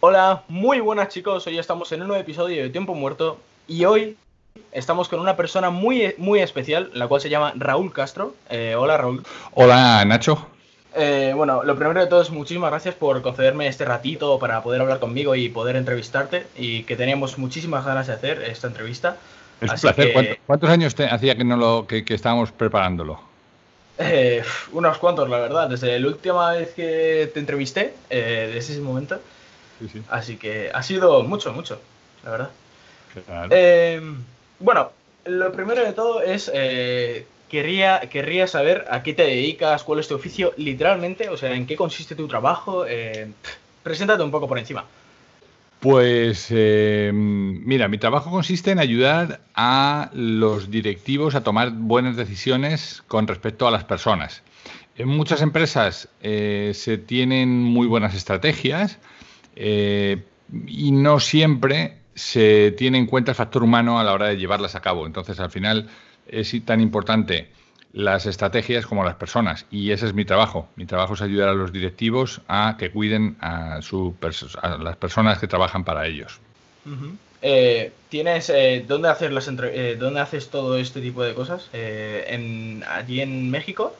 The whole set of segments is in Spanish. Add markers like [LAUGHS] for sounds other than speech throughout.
Hola, muy buenas chicos, hoy estamos en un nuevo episodio de Tiempo Muerto y hoy estamos con una persona muy, muy especial, la cual se llama Raúl Castro. Eh, hola Raúl. Hola Nacho. Eh, bueno, lo primero de todo es muchísimas gracias por concederme este ratito para poder hablar conmigo y poder entrevistarte y que teníamos muchísimas ganas de hacer esta entrevista. Es un placer. ¿Cuántos, años hacía que, no lo, que, estábamos preparándolo? Eh, unos cuantos, la verdad. Desde la última vez que te entrevisté, desde ese momento. Así que ha sido mucho, mucho, la verdad. Eh, bueno, lo primero de todo es, eh, querría, querría saber a qué te dedicas, cuál es tu oficio, literalmente, o sea, en qué consiste tu trabajo. Eh, preséntate un poco por encima. Pues mira, mi trabajo consiste en ayudar a los directivos a tomar buenas decisiones con respecto a las personas. En muchas empresas se tienen muy buenas estrategias, eh, y no siempre se tiene en cuenta el factor humano a la hora de llevarlas a cabo. Entonces, al final es tan importante las estrategias como las personas y ese es mi trabajo. Mi trabajo es ayudar a los directivos a que cuiden a, las personas que trabajan para ellos. Eh, ¿Tienes eh, dónde hacer las dónde haces todo este tipo de cosas? allí en México.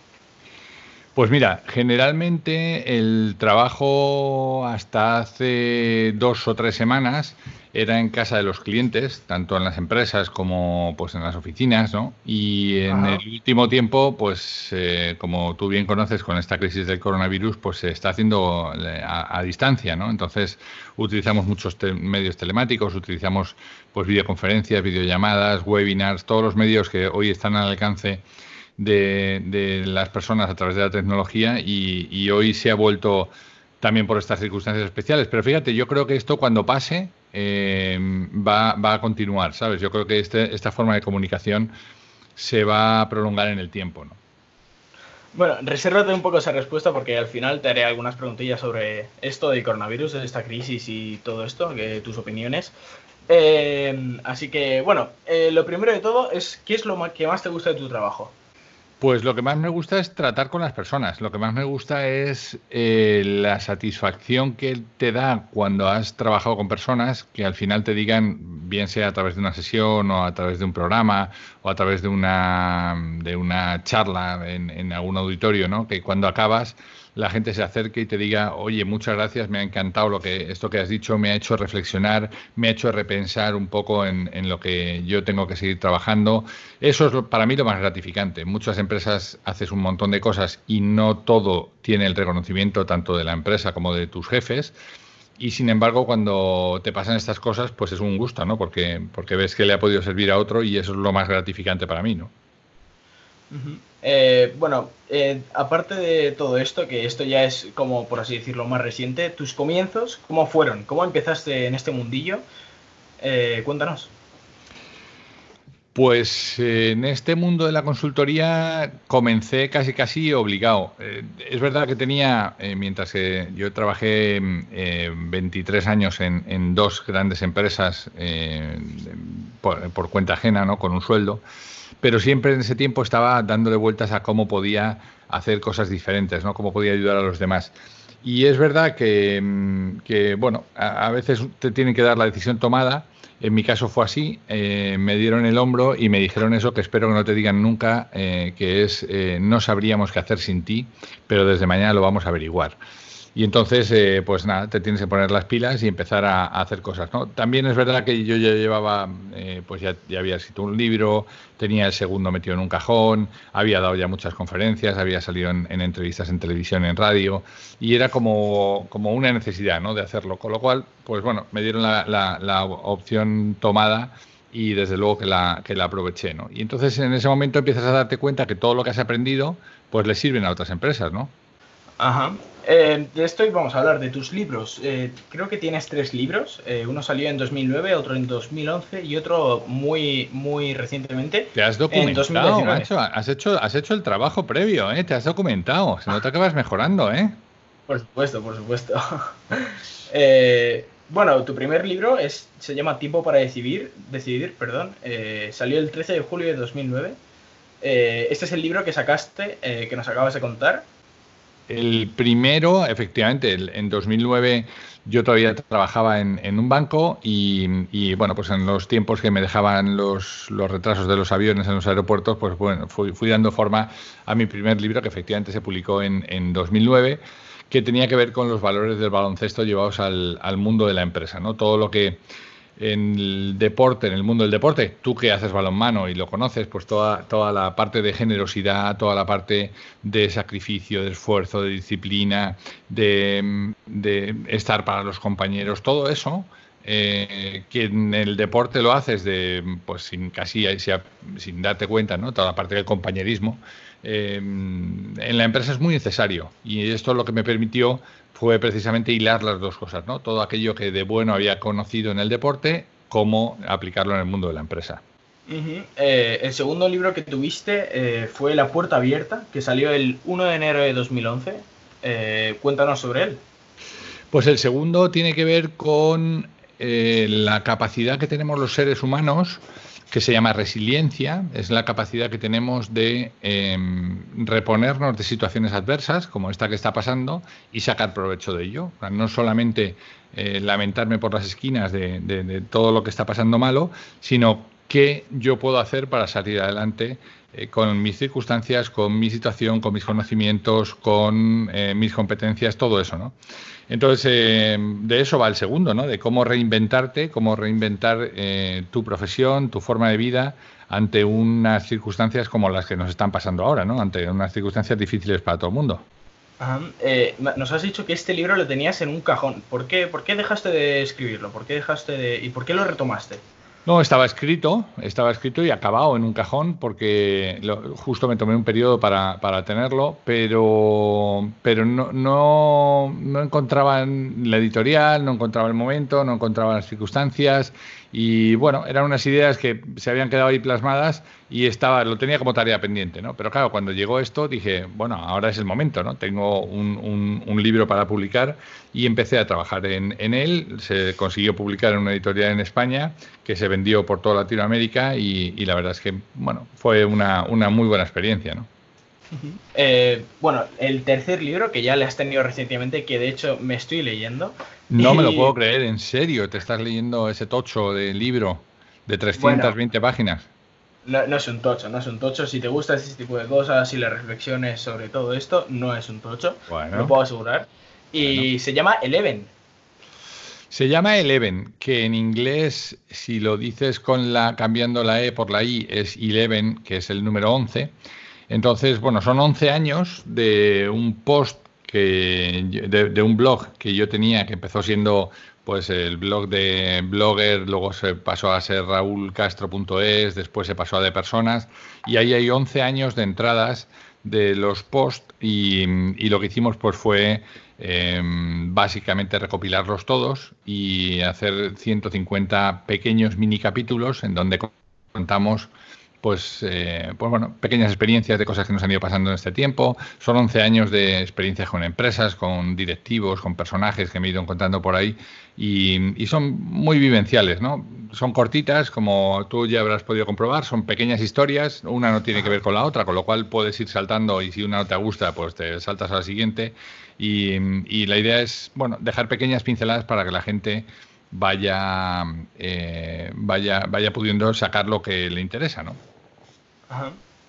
Pues mira, generalmente el trabajo hasta hace dos o tres semanas era en casa de los clientes, tanto en las empresas como pues en las oficinas, ¿no? Y en el último tiempo, pues eh, como tú bien conoces con esta crisis del coronavirus, pues se está haciendo eh, a, distancia, ¿no? Entonces utilizamos muchos medios telemáticos, utilizamos pues videoconferencias, videollamadas, webinars, todos los medios que hoy están al alcance de, las personas a través de la tecnología y, hoy se ha vuelto también por estas circunstancias especiales. Pero fíjate, yo creo que esto cuando pase eh, va, a continuar, ¿sabes? Yo creo que este, esta forma de comunicación se va a prolongar en el tiempo, ¿no? Bueno, resérvate un poco esa respuesta porque al final te haré algunas preguntillas sobre esto del coronavirus, esta crisis y todo esto, tus opiniones. Eh, así que, bueno, eh, lo primero de todo es, ¿qué es lo que más te gusta de tu trabajo? Pues lo que más me gusta es tratar con las personas. Lo que más me gusta es eh, la satisfacción que te da cuando has trabajado con personas que al final te digan, bien sea a través de una sesión o a través de un programa o a través de una, de una charla en, en algún auditorio, ¿no? que cuando acabas la gente se acerque y te diga, oye, muchas gracias, me ha encantado lo que, esto que has dicho, me ha hecho reflexionar, me ha hecho repensar un poco en, lo que yo tengo que seguir trabajando. Eso es para mí lo más gratificante. muchas empresas haces un montón de cosas y no todo tiene el reconocimiento tanto de la empresa como de tus jefes. Y sin embargo, cuando te pasan estas cosas, pues es un gusto, ¿no? Porque, porque ves que le ha podido servir a otro y eso es lo más gratificante para mí, ¿no? Eh, bueno, eh, aparte de todo esto, que esto ya es como, por así decirlo, más reciente, tus comienzos, ¿cómo fueron? ¿Cómo empezaste en este mundillo? Eh, cuéntanos. Pues en este mundo de la consultoría comencé casi casi obligado. es verdad que tenía, mientras que yo trabajé 23 años en, dos grandes empresas por, por, cuenta ajena, ¿no? con un sueldo, pero siempre en ese tiempo estaba dándole vueltas a cómo podía hacer cosas diferentes, ¿no? Cómo podía ayudar a los demás. Y es verdad que, mm, bueno, a, veces te tienen que dar la decisión tomada. En mi caso fue así. Eh, me dieron el hombro y me dijeron eso que espero que no te digan nunca, eh, que es eh, no sabríamos qué hacer sin ti, pero desde mañana lo vamos a averiguar. Y entonces, eh, pues nada, te tienes que poner las pilas y empezar a, hacer cosas. ¿no? También es verdad que yo ya llevaba, eh, pues ya, había escrito un libro, tenía el segundo metido en un cajón, había dado ya muchas conferencias, había salido en, entrevistas en televisión, en radio, y era como, como una necesidad ¿no? de hacerlo. Con lo cual, pues bueno, me dieron la, la, opción tomada y desde luego que la, que la aproveché. ¿no? Y entonces en ese momento empiezas a darte cuenta que todo lo que has aprendido, pues le sirven a otras empresas, ¿no? Ajá. Eh, de esto vamos a hablar de tus libros. Eh, creo que tienes tres libros. Eh, uno salió en 2009, otro en 2011 y otro muy, muy recientemente. Te has documentado, macho. Has hecho, has hecho el trabajo previo, ¿eh? Te has documentado. Se nota que vas mejorando, ¿eh? Por supuesto, por supuesto. [LAUGHS] bueno, tu primer libro es, se llama Tiempo para decidir. decidir perdón. salió el 13 de julio de 2009. este es el libro que sacaste, que nos acabas de contar. El primero, efectivamente, en 2009 yo todavía trabajaba en, un banco y, bueno, pues en los tiempos que me dejaban los, retrasos de los aviones en los aeropuertos, pues bueno, fui, dando forma a mi primer libro que efectivamente se publicó en, en 2009 que tenía que ver con los valores del baloncesto llevados al mundo de la empresa, ¿no? Todo lo que en el deporte, en el mundo del deporte, tú que haces balonmano y lo conoces, pues toda, toda la parte de generosidad, toda la parte de sacrificio, de esfuerzo, de disciplina, de, estar para los compañeros, todo eso, eh, que en el deporte lo haces de, pues sin casi sin darte cuenta, ¿no? Toda la parte del compañerismo, eh, en la empresa es muy necesario y esto es lo que me permitió fue precisamente hilar las dos cosas, ¿no? Todo aquello que de bueno había conocido en el deporte, cómo aplicarlo en el mundo de la empresa. Eh, el segundo libro que tuviste eh, fue La Puerta Abierta, que salió el 1 de enero de 2011. Eh, cuéntanos sobre él. Pues el segundo tiene que ver con la capacidad que tenemos los seres humanos que se llama resiliencia, es la capacidad que tenemos de em, reponernos de situaciones adversas, como esta que está pasando, y sacar provecho de ello. no solamente eh, lamentarme por las esquinas de, todo lo que está pasando malo, sino qué yo puedo hacer para salir adelante eh, con mis circunstancias, con mi situación, con mis conocimientos, con eh, mis competencias, todo eso, ¿no? Entonces, eh, de eso va el segundo, ¿no? De cómo reinventarte, cómo reinventar tu profesión, tu forma de vida ante unas circunstancias como las que nos están pasando ahora, ¿no? Ante unas circunstancias difíciles para todo el mundo. nos has dicho que este libro lo tenías en un cajón. ¿Por qué, ¿Por qué dejaste de escribirlo? ¿Por qué dejaste de y por qué lo retomaste? No, estaba escrito, estaba escrito y acabado en un cajón porque justo me tomé un periodo para, para tenerlo, pero, pero no, no, no encontraba la editorial, no encontraba el momento, no encontraba las circunstancias y bueno, eran unas ideas que se habían quedado ahí plasmadas y estaba, lo tenía como tarea pendiente, ¿no? Pero claro, cuando llegó esto dije, bueno, ahora es el momento, ¿no? Tengo un, un, libro para publicar y empecé a trabajar en, en, él. Se consiguió publicar en una editorial en España que se vendió por toda Latinoamérica y, y la verdad es que, bueno, fue una, una muy buena experiencia, ¿no? Eh, bueno, el tercer libro que ya le has tenido recientemente, que de hecho me estoy leyendo. No me lo puedo creer, en serio, te estás leyendo ese tocho de libro de 320 páginas. No, es un tocho, no es un tocho. Si te gusta ese tipo de cosas y las reflexiones sobre todo esto, no es un tocho. Lo puedo asegurar. Y se llama Eleven. Se llama Eleven, que en inglés, si lo dices con la cambiando la E por la I, es Eleven, que es el número 11. Entonces, bueno, son 11 años de un post de, un blog que yo tenía que empezó siendo pues el blog de blogger, luego se pasó a ser raulcastro.es, después se pasó a de personas y ahí hay 11 años de entradas de los posts y, lo que hicimos pues fue em, básicamente recopilarlos todos y hacer 150 pequeños mini capítulos en donde contamos pues, eh, pues bueno, pequeñas experiencias de cosas que nos han ido pasando en este tiempo. Son 11 años de experiencias con empresas, con directivos, con personajes que me he ido encontrando por ahí y, son muy vivenciales, ¿no? Son cortitas, como tú ya habrás podido comprobar, son pequeñas historias, una no tiene que ver con la otra, con lo cual puedes ir saltando y si una no te gusta, pues te saltas a la siguiente. Y, y la idea es, bueno, dejar pequeñas pinceladas para que la gente vaya, eh, vaya, vaya pudiendo sacar lo que le interesa, ¿no?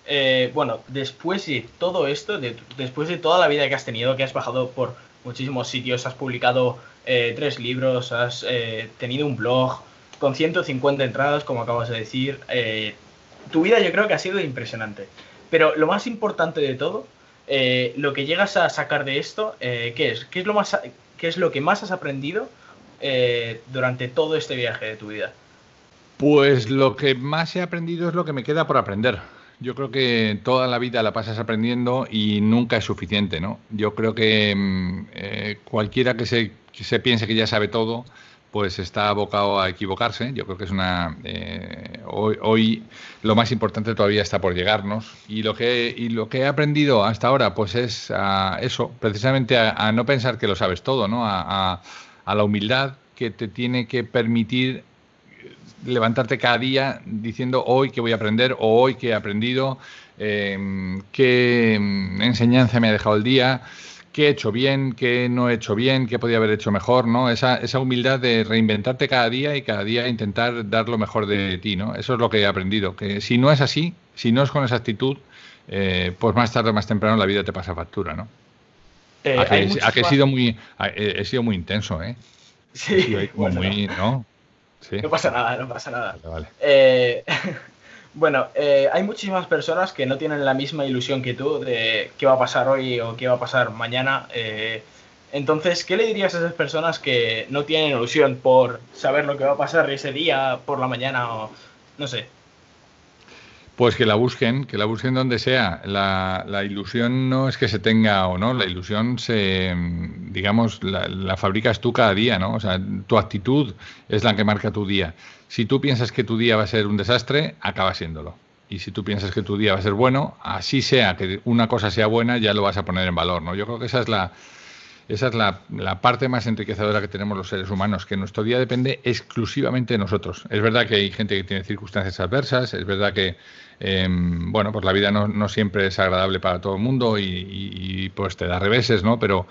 Eh, bueno, después de todo esto, después de toda la vida que has tenido, que has bajado por muchísimos sitios, has publicado eh, tres libros, has tenido un blog con 150 entradas, como acabas de decir, tu vida yo creo que ha sido impresionante. Pero lo más importante de todo, lo que llegas a sacar de esto, ¿qué es? ¿Qué es, lo más, ¿Qué es lo que más has aprendido eh, durante todo este viaje de tu vida? Pues lo que más he aprendido es lo que me queda por aprender. Yo creo que toda la vida la pasas aprendiendo y nunca es suficiente, ¿no? Yo creo que mm, eh, cualquiera que se, se, piense que ya sabe todo, pues está abocado a equivocarse. Yo creo que es una... Eh, hoy, lo más importante todavía está por llegarnos y lo que, y lo que he aprendido hasta ahora, pues es a eso, precisamente a, no pensar que lo sabes todo, ¿no? La humildad que te tiene que permitir levantarte cada día diciendo hoy que voy a aprender o hoy que he aprendido, em, qué enseñanza me ha dejado el día, qué he hecho bien, qué no he hecho bien, qué podía haber hecho mejor, ¿no? Esa, esa humildad de reinventarte cada día y cada día intentar dar lo mejor de ti, ¿no? Eso es lo que he aprendido, que si no es así, si no es con esa actitud, eh, pues más tarde o más temprano la vida te pasa factura, ¿no? Eh, a, que, he sido muy he, sido muy intenso, ¿eh? Sí. [LAUGHS] muy, ¿no? No pasa nada, no pasa nada. Eh, [LAUGHS] bueno, eh, hay muchísimas personas que no tienen la misma ilusión que tú de qué va a pasar hoy o qué va a pasar mañana. Eh, entonces, ¿qué le dirías a esas personas que no tienen ilusión por saber lo que va a pasar ese día, por la mañana o no sé? Pues que la busquen, que la busquen donde sea. La, ilusión no es que se tenga o no, la ilusión se, digamos, la, fabricas tú cada día, ¿no? O sea, tu actitud es la que marca tu día. Si tú piensas que tu día va a ser un desastre, acaba siéndolo. Y si tú piensas que tu día va a ser bueno, así sea que una cosa sea buena, ya lo vas a poner en valor, ¿no? Yo creo que esa es la, esa es la, parte más enriquecedora que tenemos los seres humanos, que nuestro día depende exclusivamente de nosotros. Es verdad que hay gente que tiene circunstancias adversas, es verdad que em, bueno, pues la vida no, siempre es agradable para todo el mundo y, pues te da reveses, ¿no? Pero,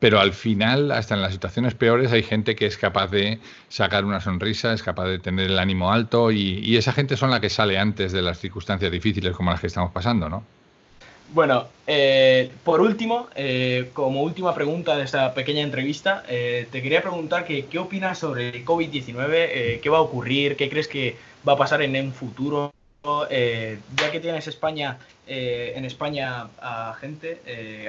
pero al final, hasta en las situaciones peores, hay gente que es capaz de sacar una sonrisa, es capaz de tener el ánimo alto y, y esa gente son la que sale antes de las circunstancias difíciles como las que estamos pasando, ¿no? Bueno, eh, por último, eh, como última pregunta de esta pequeña entrevista, eh, te quería preguntar que, qué opinas sobre el COVID-19, qué va a ocurrir, qué crees que va a pasar en un futuro, ya que tienes España, en España a gente,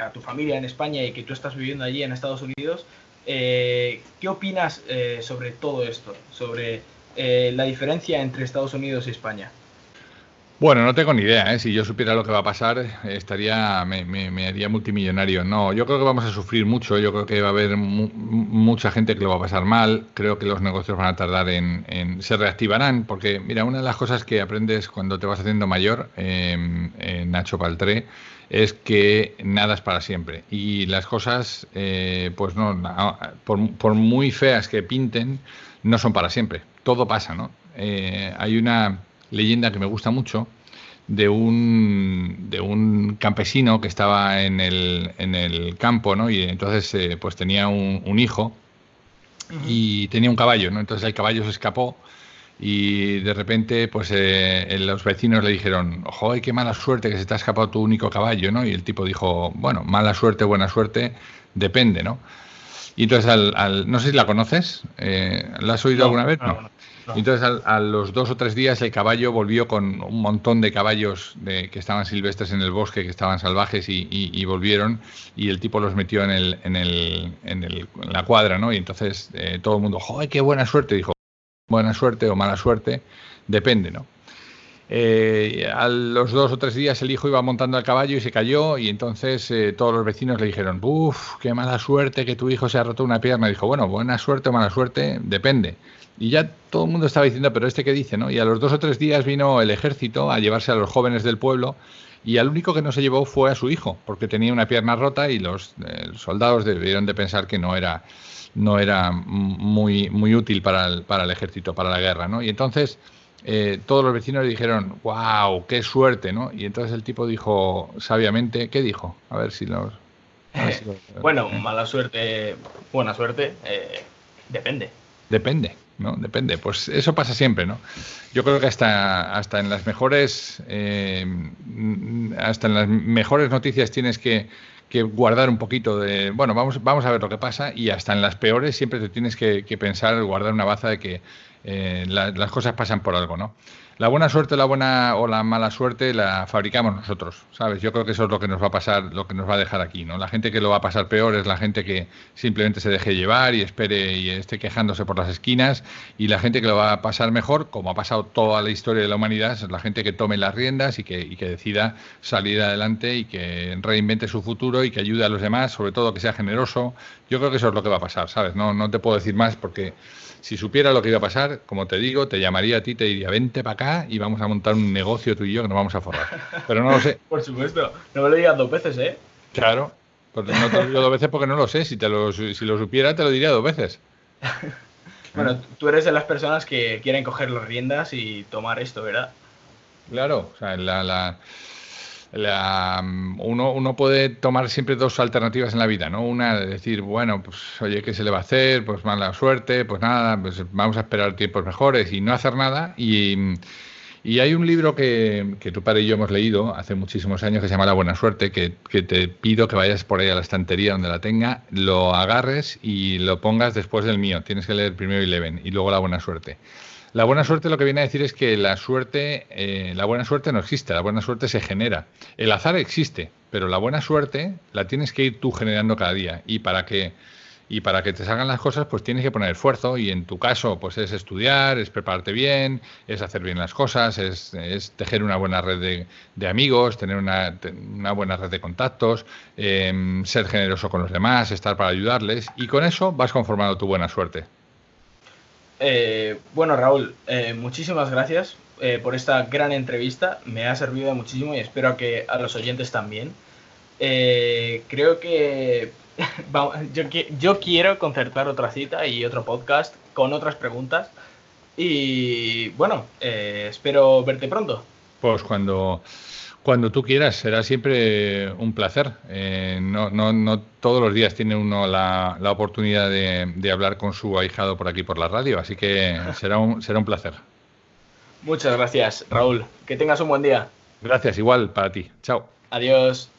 a tu familia en España y que tú estás viviendo allí en Estados Unidos, ¿qué opinas sobre todo esto, sobre la diferencia entre Estados Unidos y España? Bueno, no tengo ni idea, ¿eh? Si yo supiera lo que va a pasar, estaría, me, haría multimillonario. No, yo creo que vamos a sufrir mucho. Yo creo que va a haber mucha gente que lo va a pasar mal. Creo que los negocios van a tardar en, se reactivarán, porque mira, una de las cosas que aprendes cuando te vas haciendo mayor, en Nacho Paltré, es que nada es para siempre. Y las cosas, eh, pues no, por, por, muy feas que pinten, no son para siempre. Todo pasa, ¿no? Eh, hay una leyenda que me gusta mucho de un, de un campesino que estaba en el, en el campo, ¿no? Y entonces pues pues tenía un, hijo y tenía un caballo, ¿no? Entonces el caballo se escapó y de repente pues eh, los vecinos le dijeron, ojo, qué mala suerte que se te ha escapado tu único caballo, ¿no? Y el tipo dijo, bueno, mala suerte, buena suerte, depende, ¿no? Y entonces, al, no sé si la conoces, eh, ¿la has oído alguna vez? no. Entonces, a, los dos o tres días, el caballo volvió con un montón de caballos de, que estaban silvestres en el bosque, que estaban salvajes, y, volvieron, y el tipo los metió en, el, en, el, en, la cuadra, ¿no? Y entonces eh, todo el mundo, ¡joder, qué buena suerte! Dijo, buena suerte o mala suerte, depende, ¿no? Eh, a los dos o tres días el hijo iba montando al caballo y se cayó y entonces eh, todos los vecinos le dijeron, uff, qué mala suerte que tu hijo se ha roto una pierna. dijo, bueno, buena suerte o mala suerte, depende. Y ya todo el mundo estaba diciendo, pero este qué dice, ¿no? Y a los dos o tres días vino el ejército a llevarse a los jóvenes del pueblo y al único que no se llevó fue a su hijo, porque tenía una pierna rota y los, eh, soldados debieron de pensar que no era, no era muy, muy útil para el, para el ejército, para la guerra, ¿no? Y entonces eh, todos los vecinos le dijeron, wow, qué suerte, ¿no? Y entonces el tipo dijo sabiamente, ¿qué dijo? A ver si los... [LAUGHS] bueno, mala suerte, buena suerte, eh, depende. Depende. ¿No? Depende. Pues eso pasa siempre, ¿no? Yo creo que hasta, hasta en las mejores eh, hasta en las mejores noticias tienes que, guardar un poquito de bueno, vamos, vamos a ver lo que pasa, y hasta en las peores siempre te tienes que, pensar, guardar una baza de que eh, las cosas pasan por algo, ¿no? La buena suerte la buena o la mala suerte la fabricamos nosotros, ¿sabes? Yo creo que eso es lo que nos va a pasar, lo que nos va a dejar aquí, ¿no? La gente que lo va a pasar peor es la gente que simplemente se deje llevar y espere y esté quejándose por las esquinas y la gente que lo va a pasar mejor, como ha pasado toda la historia de la humanidad, es la gente que tome las riendas y que, decida salir adelante y que reinvente su futuro y que ayude a los demás, sobre todo que sea generoso. Yo creo que eso es lo que va a pasar, ¿sabes? No, no te puedo decir más porque si supiera lo que iba a pasar, como te digo, te llamaría a ti, te diría, vente para acá y vamos a montar un negocio tú y yo que nos vamos a forrar. Pero no lo sé. [LAUGHS] Por supuesto, no me lo digas dos veces, ¿eh? Claro, pues no te lo digo dos veces porque no lo sé. Si, te lo, si lo supiera, te lo diría dos veces. [LAUGHS] bueno, tú eres de las personas que quieren coger las riendas y tomar esto, ¿verdad? Claro, o sea, la, uno, uno, puede tomar siempre dos alternativas en la vida, ¿no? Una, decir, bueno, pues oye, ¿qué se le va a hacer? Pues mala suerte, pues nada, pues vamos a esperar tiempos mejores y no hacer nada. Y, y hay un libro que, que, tu padre y yo hemos leído hace muchísimos años que se llama La Buena Suerte, que, que, te pido que vayas por ahí a la estantería donde la tenga, lo agarres y lo pongas después del mío. Tienes que leer primero Eleven y luego La Buena Suerte. La buena suerte lo que viene a decir es que la suerte, eh, la buena suerte no existe, la buena suerte se genera. El azar existe, pero la buena suerte la tienes que ir tú generando cada día. Y para que y para que te salgan las cosas, pues tienes que poner esfuerzo. Y en tu caso, pues es estudiar, es prepararte bien, es hacer bien las cosas, es, tejer una buena red de, amigos, tener una, buena red de contactos, em, ser generoso con los demás, estar para ayudarles. Y con eso vas conformando tu buena suerte. Eh, bueno, Raúl, eh, muchísimas gracias eh, por esta gran entrevista. Me ha servido muchísimo y espero que a los oyentes también. creo que [LAUGHS] yo, yo, quiero concertar otra cita y otro podcast con otras preguntas. Y bueno, espero verte pronto. Pues cuando cuando tú quieras, será siempre un placer. Eh, no, no, no, todos los días tiene uno la, la oportunidad de, de, hablar con su ahijado por aquí por la radio, así que [LAUGHS] será un, será un placer. Muchas gracias, Raúl. Que tengas un buen día. Gracias, igual para ti. Chao. Adiós.